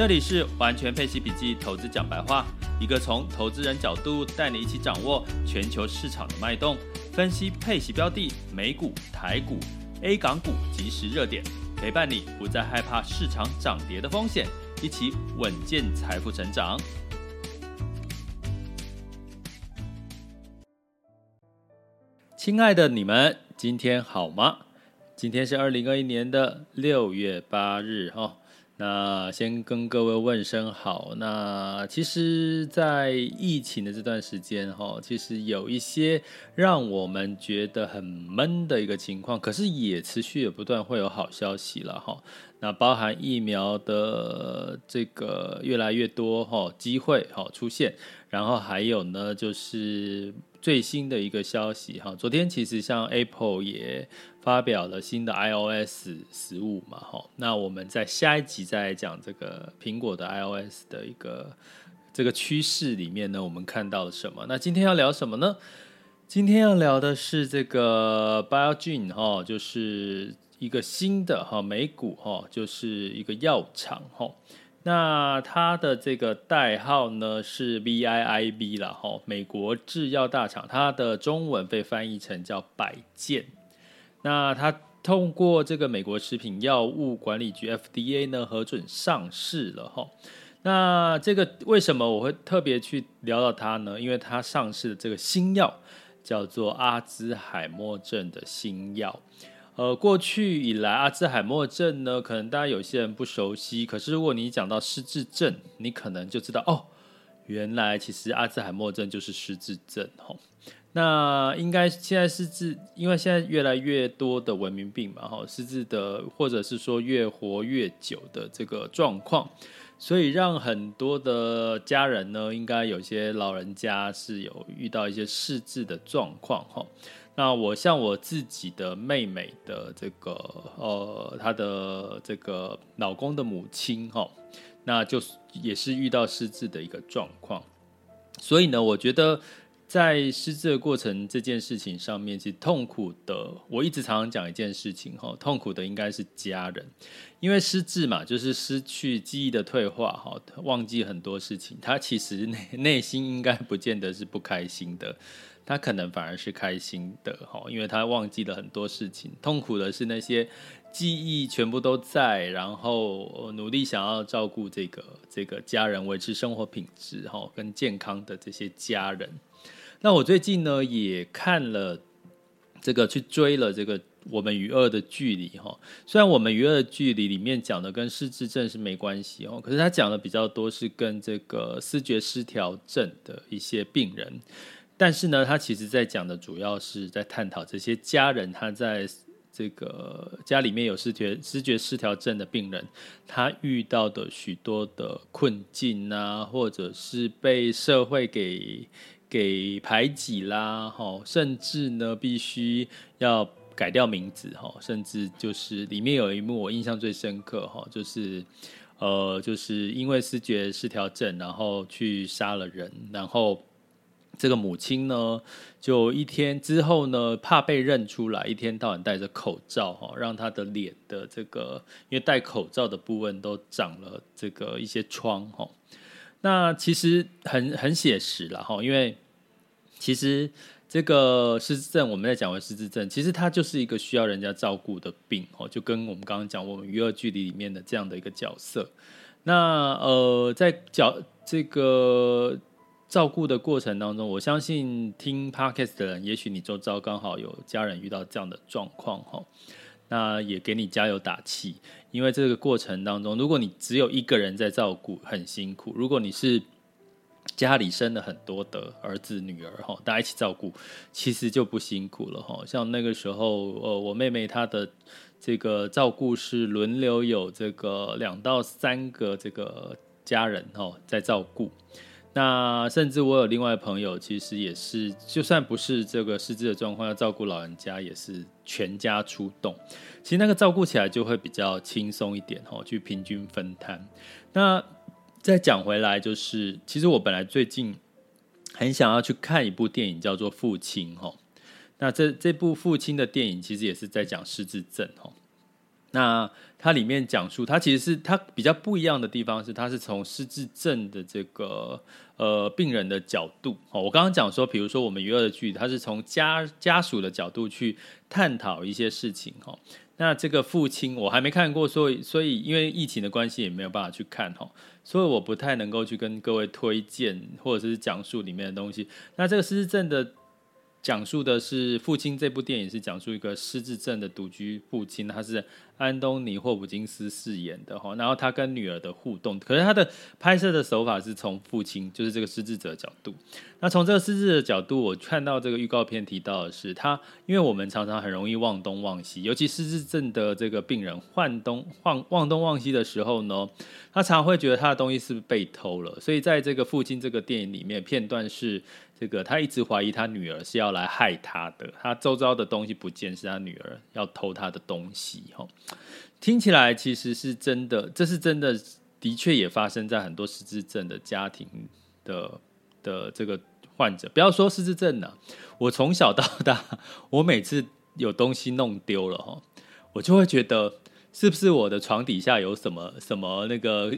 这里是完全配息笔记投资讲白话，一个从投资人角度带你一起掌握全球市场的脉动，分析配息标的、美股、台股、A 港股即时热点，陪伴你不再害怕市场涨跌的风险，一起稳健财富成长。亲爱的你们，今天好吗？今天是二零二一年的六月八日，哈。那先跟各位问声好。那其实，在疫情的这段时间，哈，其实有一些让我们觉得很闷的一个情况，可是也持续也不断会有好消息了，哈。那包含疫苗的这个越来越多，哈，机会哈出现，然后还有呢，就是。最新的一个消息哈，昨天其实像 Apple 也发表了新的 iOS 十五嘛哈，那我们在下一集再来讲这个苹果的 iOS 的一个这个趋势里面呢，我们看到了什么？那今天要聊什么呢？今天要聊的是这个 Biogen 哈，就是一个新的哈美股哈，就是一个药厂哈。那它的这个代号呢是 VIIB 了哈，美国制药大厂，它的中文被翻译成叫百健。那它通过这个美国食品药物管理局 FDA 呢核准上市了哈。那这个为什么我会特别去聊到它呢？因为它上市的这个新药叫做阿兹海默症的新药。呃，过去以来，阿兹海默症呢，可能大家有些人不熟悉。可是如果你讲到失智症，你可能就知道哦，原来其实阿兹海默症就是失智症吼。那应该现在失智，因为现在越来越多的文明病嘛，哈，失智的或者是说越活越久的这个状况，所以让很多的家人呢，应该有些老人家是有遇到一些失智的状况哈。那我像我自己的妹妹的这个呃，她的这个老公的母亲哈，那就也是遇到失智的一个状况，所以呢，我觉得在失智的过程这件事情上面，其实痛苦的，我一直常常讲一件事情哈，痛苦的应该是家人，因为失智嘛，就是失去记忆的退化哈，忘记很多事情，他其实内内心应该不见得是不开心的。他可能反而是开心的哈，因为他忘记了很多事情。痛苦的是那些记忆全部都在，然后努力想要照顾这个这个家人，维持生活品质哈跟健康的这些家人。那我最近呢也看了这个，去追了这个《我们与恶的距离》哈。虽然《我们与恶的距离》里面讲的跟失智症是没关系哦，可是他讲的比较多是跟这个思觉失调症的一些病人。但是呢，他其实在讲的主要是在探讨这些家人，他在这个家里面有视觉视觉失调症的病人，他遇到的许多的困境啊，或者是被社会给给排挤啦，哈，甚至呢必须要改掉名字，哈，甚至就是里面有一幕我印象最深刻，哈，就是呃，就是因为视觉失调症，然后去杀了人，然后。这个母亲呢，就一天之后呢，怕被认出来，一天到晚戴着口罩哈，让她的脸的这个，因为戴口罩的部分都长了这个一些疮哈。那其实很很写实了哈，因为其实这个失智症，我们在讲为失智症，其实它就是一个需要人家照顾的病哦，就跟我们刚刚讲我们与恶距离里面的这样的一个角色。那呃，在角这个。照顾的过程当中，我相信听 Podcast 的人，也许你周遭刚好有家人遇到这样的状况哈，那也给你加油打气。因为这个过程当中，如果你只有一个人在照顾，很辛苦；如果你是家里生了很多的儿子女儿哈，大家一起照顾，其实就不辛苦了哈。像那个时候，呃，我妹妹她的这个照顾是轮流有这个两到三个这个家人哦在照顾。那甚至我有另外的朋友，其实也是，就算不是这个失智的状况，要照顾老人家也是全家出动。其实那个照顾起来就会比较轻松一点哦，去平均分摊。那再讲回来，就是其实我本来最近很想要去看一部电影，叫做《父亲》哈。那这这部《父亲》的电影其实也是在讲失智症哈。那它里面讲述，它其实是它比较不一样的地方是，它是从失智症的这个呃病人的角度哦。我刚刚讲说，比如说我们娱乐的剧，它是从家家属的角度去探讨一些事情哈。那这个父亲我还没看过，所以所以因为疫情的关系也没有办法去看哈，所以我不太能够去跟各位推荐或者是讲述里面的东西。那这个失智症的。讲述的是《父亲》这部电影，是讲述一个失智症的独居父亲，他是安东尼·霍普金斯饰演的哈。然后他跟女儿的互动，可是他的拍摄的手法是从父亲，就是这个失智者角度。那从这个失智的角度，我看到这个预告片提到的是，他因为我们常常很容易忘东忘西，尤其失智症的这个病人换东忘忘东忘西的时候呢，他常常会觉得他的东西是不是被偷了。所以在这个《父亲》这个电影里面，片段是。这个他一直怀疑他女儿是要来害他的，他周遭的东西不见，是他女儿要偷他的东西。哈，听起来其实是真的，这是真的，的确也发生在很多失智症的家庭的的这个患者。不要说失智症了，我从小到大，我每次有东西弄丢了哈，我就会觉得是不是我的床底下有什么什么那个。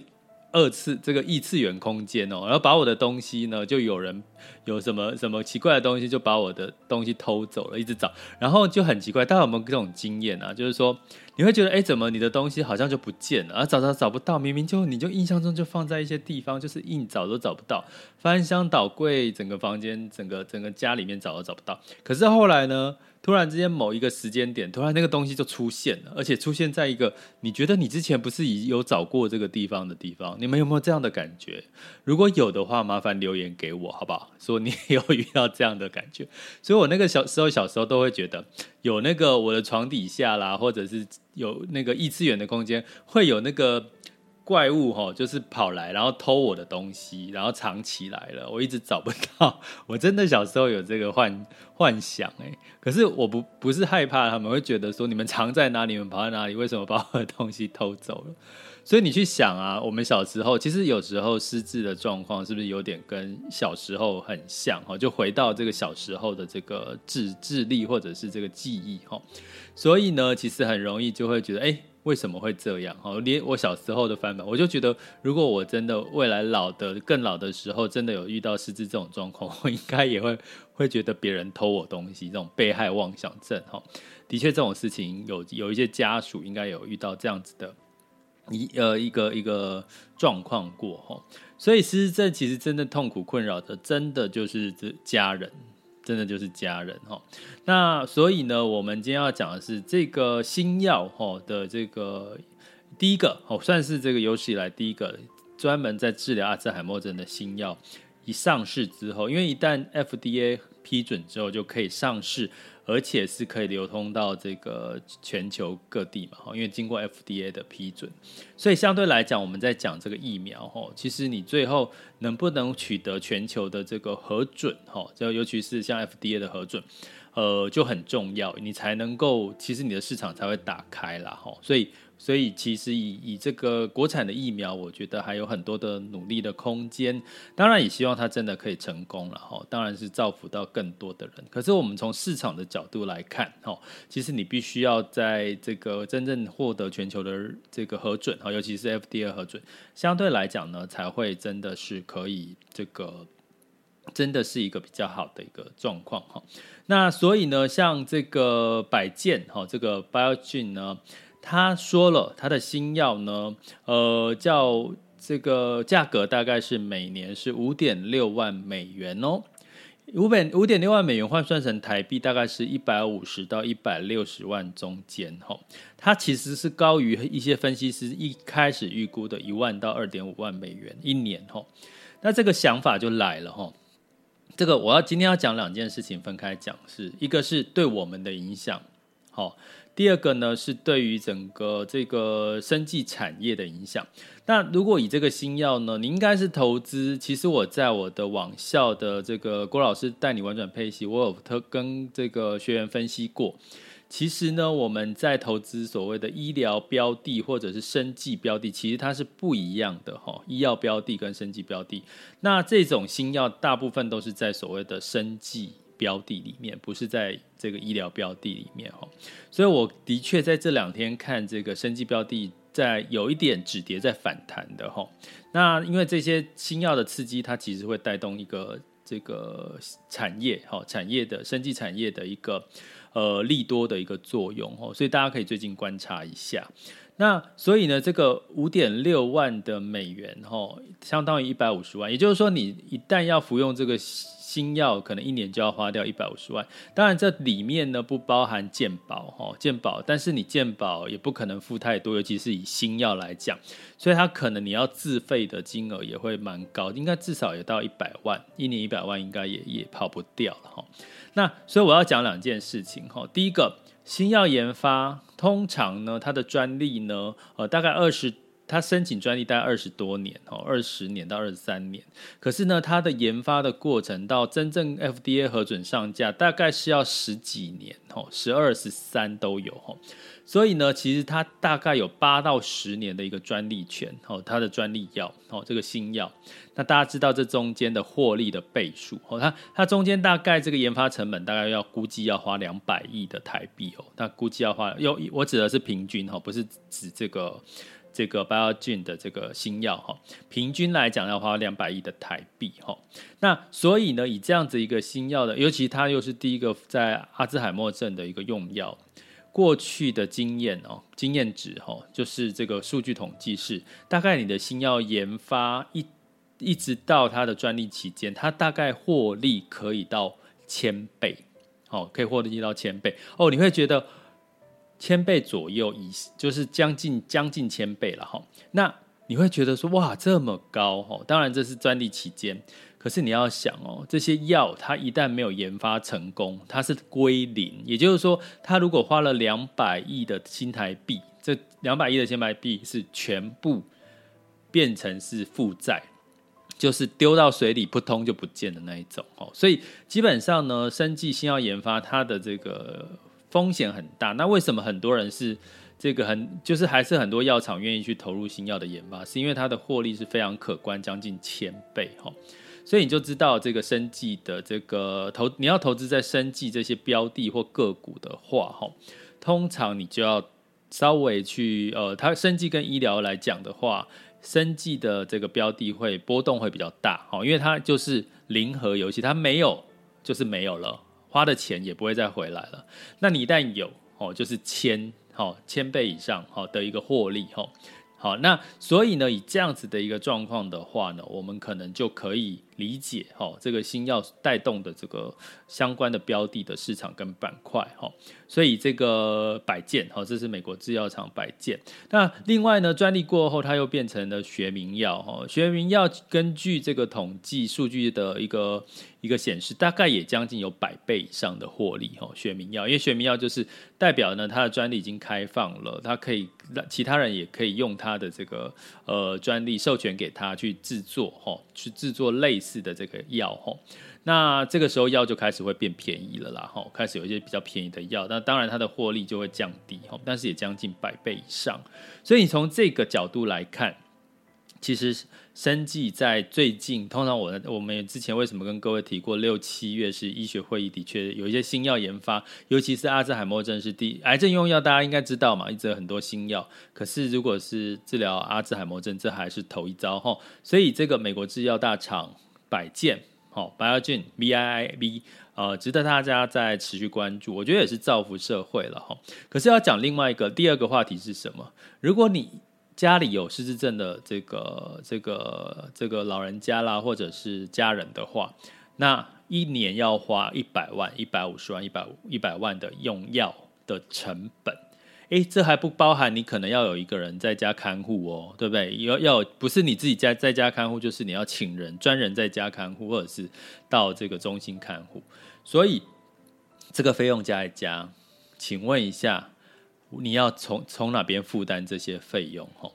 二次这个异次元空间哦，然后把我的东西呢，就有人有什么什么奇怪的东西，就把我的东西偷走了，一直找，然后就很奇怪，大家有没有这种经验啊？就是说你会觉得，哎，怎么你的东西好像就不见了，啊，找找找不到，明明就你就印象中就放在一些地方，就是硬找都找不到，翻箱倒柜，整个房间，整个整个家里面找都找不到。可是后来呢？突然之间，某一个时间点，突然那个东西就出现了，而且出现在一个你觉得你之前不是已有找过这个地方的地方。你们有没有这样的感觉？如果有的话，麻烦留言给我，好不好？说你有遇到这样的感觉。所以我那个小时候，小时候都会觉得有那个我的床底下啦，或者是有那个异次元的空间，会有那个。怪物吼，就是跑来，然后偷我的东西，然后藏起来了，我一直找不到。我真的小时候有这个幻幻想哎，可是我不不是害怕，他们会觉得说，你们藏在哪里？你们跑在哪里？为什么把我的东西偷走了？所以你去想啊，我们小时候其实有时候失智的状况是不是有点跟小时候很像哈？就回到这个小时候的这个智智力或者是这个记忆哈。所以呢，其实很容易就会觉得哎。为什么会这样？哈，连我小时候的翻版，我就觉得，如果我真的未来老的更老的时候，真的有遇到失智这种状况，我应该也会会觉得别人偷我东西，这种被害妄想症。哈，的确这种事情有有一些家属应该有遇到这样子的一呃一个一个状况过。哈，所以失智症其实真的痛苦困扰的，真的就是这家人。真的就是家人哈，那所以呢，我们今天要讲的是这个新药哈的这个第一个哦，算是这个有史以来第一个专门在治疗阿兹海默症的新药，一上市之后，因为一旦 FDA 批准之后就可以上市。而且是可以流通到这个全球各地嘛，因为经过 FDA 的批准，所以相对来讲，我们在讲这个疫苗，哈，其实你最后能不能取得全球的这个核准，哈，就尤其是像 FDA 的核准，呃，就很重要，你才能够，其实你的市场才会打开啦，哈，所以。所以其实以以这个国产的疫苗，我觉得还有很多的努力的空间。当然也希望它真的可以成功了哈。当然是造福到更多的人。可是我们从市场的角度来看哈，其实你必须要在这个真正获得全球的这个核准哈，尤其是 FDA 核准，相对来讲呢，才会真的是可以这个真的是一个比较好的一个状况哈。那所以呢，像这个百健哈，这个 Biogen 呢。他说了，他的新药呢，呃，叫这个价格大概是每年是五点六万美元哦，五百五点六万美元换算成台币大概是一百五十到一百六十万中间哈，它其实是高于一些分析师一开始预估的一万到二点五万美元一年哈，那这个想法就来了哈，这个我要今天要讲两件事情分开讲，是一个是对我们的影响。好，第二个呢是对于整个这个生技产业的影响。那如果以这个新药呢，你应该是投资。其实我在我的网校的这个郭老师带你玩转配息，我有特跟这个学员分析过。其实呢，我们在投资所谓的医疗标的或者是生技标的，其实它是不一样的哈。医药标的跟生技标的，那这种新药大部分都是在所谓的生技标的里面，不是在这个医疗标的里面哈。所以我的确在这两天看这个生技标的，在有一点止跌在反弹的哈。那因为这些新药的刺激，它其实会带动一个这个产业哈，产业的生技产业的一个。呃，利多的一个作用哦，所以大家可以最近观察一下。那所以呢，这个五点六万的美元哈，相当于一百五十万，也就是说，你一旦要服用这个新药，可能一年就要花掉一百五十万。当然，这里面呢不包含健保哈，健保，但是你健保也不可能付太多，尤其是以新药来讲，所以它可能你要自费的金额也会蛮高，应该至少也到一百万，一年一百万应该也也跑不掉了哈。那所以我要讲两件事情哈，第一个，新药研发通常呢，它的专利呢，呃，大概二十，它申请专利大概二十多年哦，二十年到二十三年，可是呢，它的研发的过程到真正 FDA 核准上架，大概是要十几年哦，十二十三都有哦。所以呢，其实它大概有八到十年的一个专利权，哦，它的专利药，哦，这个新药，那大家知道这中间的获利的倍数，哦，它它中间大概这个研发成本大概要估计要花两百亿的台币哦，那估计要花，有我指的是平均哈，不是指这个这个 Biogen 的这个新药哈，平均来讲要花两百亿的台币哈，那所以呢，以这样子一个新药的，尤其它又是第一个在阿兹海默症的一个用药。过去的经验哦，经验值哈，就是这个数据统计是，大概你的新药研发一一直到它的专利期间，它大概获利可以到千倍，哦，可以获利到千倍哦，你会觉得千倍左右以，就是将近将近千倍了哈，那你会觉得说哇这么高哦，当然这是专利期间。可是你要想哦，这些药它一旦没有研发成功，它是归零。也就是说，它如果花了两百亿的新台币，这两百亿的新台币是全部变成是负债，就是丢到水里扑通就不见的那一种哦。所以基本上呢，生技新药研发它的这个风险很大。那为什么很多人是这个很就是还是很多药厂愿意去投入新药的研发？是因为它的获利是非常可观，将近千倍哈。所以你就知道这个生计的这个投，你要投资在生计这些标的或个股的话，哈，通常你就要稍微去，呃，它生计跟医疗来讲的话，生计的这个标的会波动会比较大，哈，因为它就是零和游戏，它没有就是没有了，花的钱也不会再回来了。那你一旦有，哦，就是千，哈，千倍以上，好的一个获利，哈。好，那所以呢，以这样子的一个状况的话呢，我们可能就可以理解哈，这个新药带动的这个相关的标的的市场跟板块哈。所以这个百健哈，这是美国制药厂百健。那另外呢，专利过后，它又变成了学名药哈。学名药根据这个统计数据的一个。一个显示大概也将近有百倍以上的获利哈，学名药，因为学名药就是代表呢，它的专利已经开放了，它可以让其他人也可以用它的这个呃专利授权给他去制作哈，去制作类似的这个药吼。那这个时候药就开始会变便宜了啦吼，开始有一些比较便宜的药，那当然它的获利就会降低吼，但是也将近百倍以上，所以你从这个角度来看。其实生计在最近，通常我我们之前为什么跟各位提过，六七月是医学会议，的确有一些新药研发，尤其是阿兹海默症是第癌症用药，大家应该知道嘛，一直有很多新药。可是如果是治疗阿兹海默症，这还是头一遭哈。所以这个美国制药大厂百健，好，Biogen B I I B，呃，值得大家再持续关注。我觉得也是造福社会了哈。可是要讲另外一个第二个话题是什么？如果你家里有失智症的这个这个这个老人家啦，或者是家人的话，那一年要花一百万、一百五十万、一百五一百万的用药的成本，诶，这还不包含你可能要有一个人在家看护哦，对不对？要要不是你自己家在家看护，就是你要请人专人在家看护，或者是到这个中心看护，所以这个费用加一加，请问一下。你要从从哪边负担这些费用哦。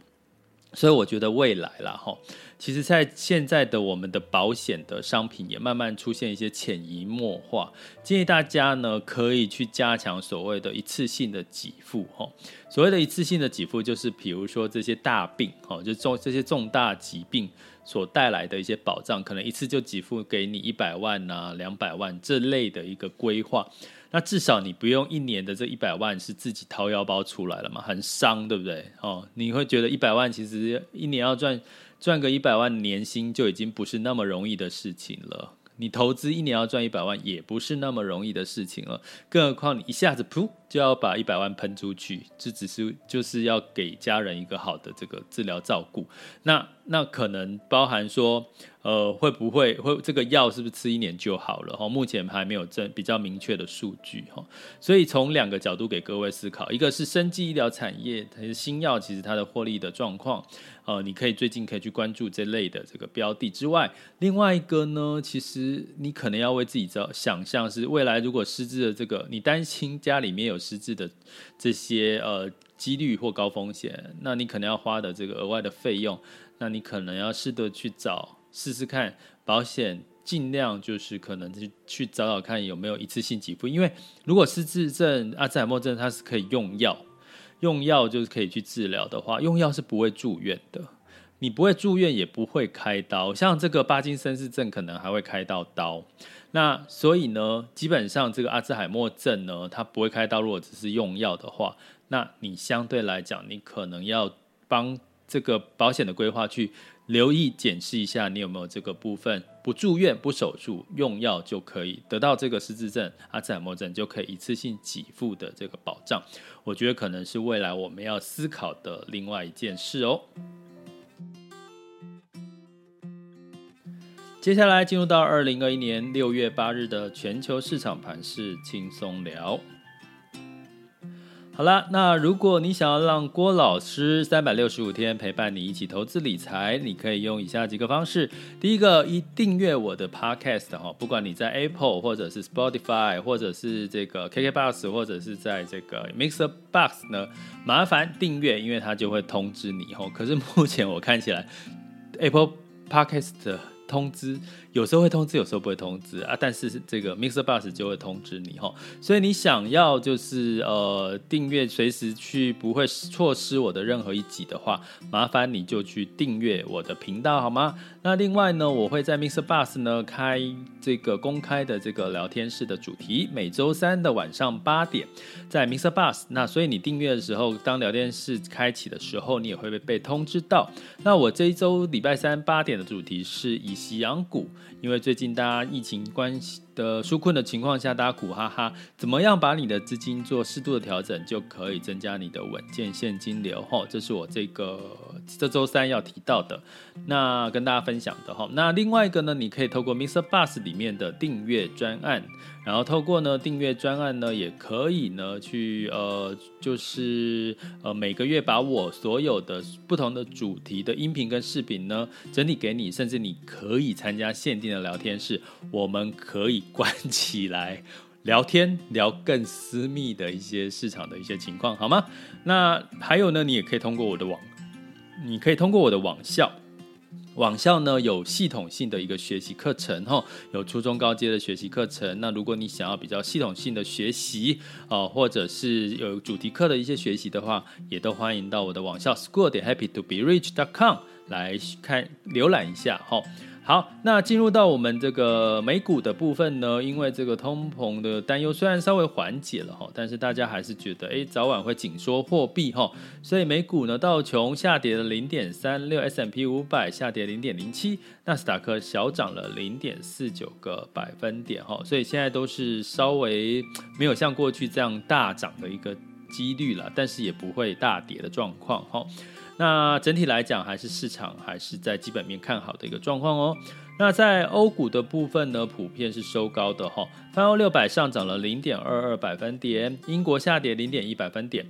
所以我觉得未来啦哈，其实，在现在的我们的保险的商品也慢慢出现一些潜移默化，建议大家呢可以去加强所谓的一次性的给付哈。所谓的一次性的给付，就是比如说这些大病哈，就重这些重大疾病所带来的一些保障，可能一次就给付给你一百万呐、两百万这类的一个规划。那至少你不用一年的这一百万是自己掏腰包出来了嘛，很伤，对不对？哦，你会觉得一百万其实一年要赚赚个一百万年薪就已经不是那么容易的事情了。你投资一年要赚一百万也不是那么容易的事情了，更何况你一下子噗就要把一百万喷出去，这只是就是要给家人一个好的这个治疗照顾。那那可能包含说。呃，会不会会这个药是不是吃一年就好了？哈，目前还没有这比较明确的数据哈，所以从两个角度给各位思考，一个是生技医疗产业，它是新药，其实它的获利的状况，呃，你可以最近可以去关注这类的这个标的之外，另外一个呢，其实你可能要为自己找想象是未来如果失智的这个，你担心家里面有失智的这些呃几率或高风险，那你可能要花的这个额外的费用，那你可能要试着去找。试试看保险，尽量就是可能去去找找看有没有一次性给付，因为如果失智症、阿兹海默症，它是可以用药，用药就是可以去治疗的话，用药是不会住院的，你不会住院也不会开刀，像这个帕金森氏症可能还会开到刀，那所以呢，基本上这个阿兹海默症呢，它不会开刀，如果只是用药的话，那你相对来讲，你可能要帮这个保险的规划去。留意检视一下，你有没有这个部分不住院、不手术，用药就可以得到这个失智症、阿兹海默症就可以一次性给付的这个保障。我觉得可能是未来我们要思考的另外一件事哦。接下来进入到二零二一年六月八日的全球市场盘势轻松聊。好了，那如果你想要让郭老师三百六十五天陪伴你一起投资理财，你可以用以下几个方式。第一个，一订阅我的 Podcast 哈，不管你在 Apple 或者是 Spotify 或者是这个 KKBox 或者是在这个 Mixer Box 呢，麻烦订阅，因为它就会通知你哦。可是目前我看起来 Apple Podcast 通知。有时候会通知，有时候不会通知啊。但是这个 Mixer Bus 就会通知你哈，所以你想要就是呃订阅，随时去不会错失我的任何一集的话，麻烦你就去订阅我的频道好吗？那另外呢，我会在 Mixer Bus 呢开这个公开的这个聊天室的主题，每周三的晚上八点在 Mixer Bus。那所以你订阅的时候，当聊天室开启的时候，你也会被被通知到。那我这一周礼拜三八点的主题是以息养股。因为最近大家疫情关系的纾困的情况下，大家苦哈哈，怎么样把你的资金做适度的调整，就可以增加你的稳健现金流？哈，这是我这个这周三要提到的，那跟大家分享的哈。那另外一个呢，你可以透过 Mr. Bus 里面的订阅专案，然后透过呢订阅专案呢，也可以呢去呃，就是呃每个月把我所有的不同的主题的音频跟视频呢整理给你，甚至你可以参加限定的聊天室，我们可以。关起来聊天，聊更私密的一些市场的一些情况，好吗？那还有呢，你也可以通过我的网，你可以通过我的网校，网校呢有系统性的一个学习课程，哈，有初中高阶的学习课程。那如果你想要比较系统性的学习，哦，或者是有主题课的一些学习的话，也都欢迎到我的网校 school 点 happy to be rich dot com 来看浏览一下，哈。好，那进入到我们这个美股的部分呢，因为这个通膨的担忧虽然稍微缓解了哈，但是大家还是觉得诶早晚会紧缩货币哈，所以美股呢道琼下跌了零点三六，S M P 五百下跌零点零七，纳斯达克小涨了零点四九个百分点哈，所以现在都是稍微没有像过去这样大涨的一个几率了，但是也不会大跌的状况哈。那整体来讲，还是市场还是在基本面看好的一个状况哦。那在欧股的部分呢，普遍是收高的哈。泛欧六百上涨了零点二二百分点，英国下跌零点一百分点，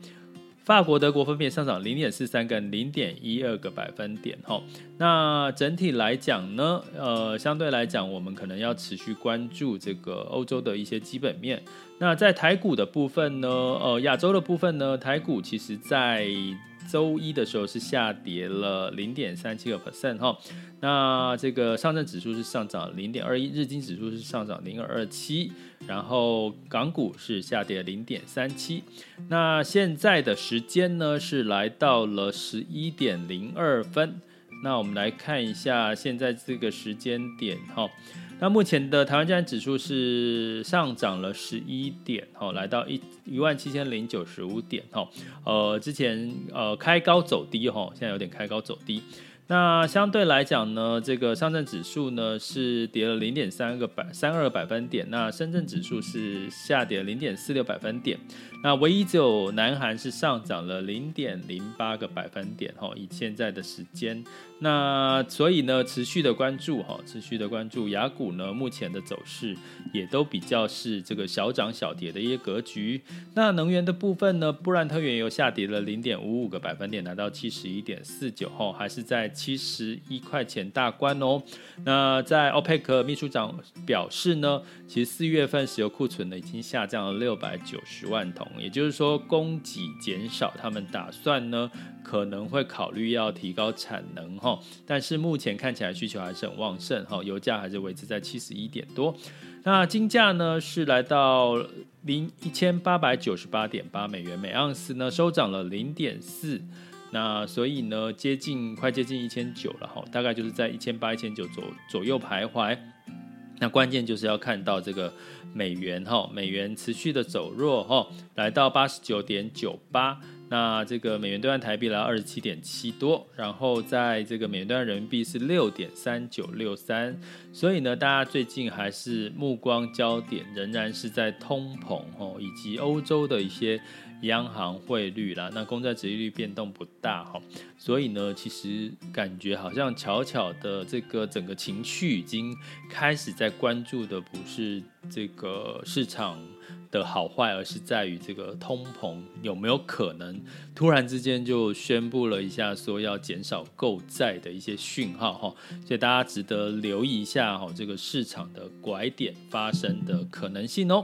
法国、德国分别上涨零点四三跟零点一二个百分点哈。那整体来讲呢，呃，相对来讲，我们可能要持续关注这个欧洲的一些基本面。那在台股的部分呢，呃，亚洲的部分呢，台股其实在周一的时候是下跌了零点三七个 percent 哈。那这个上证指数是上涨零点二一，日经指数是上涨零点二七，然后港股是下跌零点三七。那现在的时间呢是来到了十一点零二分。那我们来看一下现在这个时间点哈。那目前的台湾加权指数是上涨了十一点哈，来到一一万七千零九十五点哈。呃，之前呃开高走低哈，现在有点开高走低。那相对来讲呢，这个上证指数呢是跌了零点三个百三二个百分点，那深圳指数是下跌零点四六百分点，那唯一只有南韩是上涨了零点零八个百分点哈，以现在的时间。那所以呢，持续的关注哈，持续的关注雅股呢，目前的走势也都比较是这个小涨小跌的一些格局。那能源的部分呢，布兰特原油下跌了零点五五个百分点，来到七十一点四九哈，还是在七十一块钱大关哦。那在 OPEC 秘书长表示呢，其实四月份石油库存呢已经下降了六百九十万桶，也就是说供给减少，他们打算呢可能会考虑要提高产能哈。但是目前看起来需求还是很旺盛哈，油价还是维持在七十一点多。那金价呢是来到零一千八百九十八点八美元每盎司呢，收涨了零点四。那所以呢，接近快接近一千九了哈，大概就是在一千八一千九左左右徘徊。那关键就是要看到这个美元哈，美元持续的走弱哈，来到八十九点九八。那这个美元兑换台币来到二十七点七多，然后在这个美元兑换人民币是六点三九六三，所以呢，大家最近还是目光焦点仍然是在通膨哦，以及欧洲的一些央行汇率啦。那公债殖利率变动不大哈，所以呢，其实感觉好像悄悄的这个整个情绪已经开始在关注的不是这个市场的好坏，而是在于这个通膨有没有可能突然之间就宣布了一下，说要减少购债的一些讯号哈，所以大家值得留意一下哈，这个市场的拐点发生的可能性哦。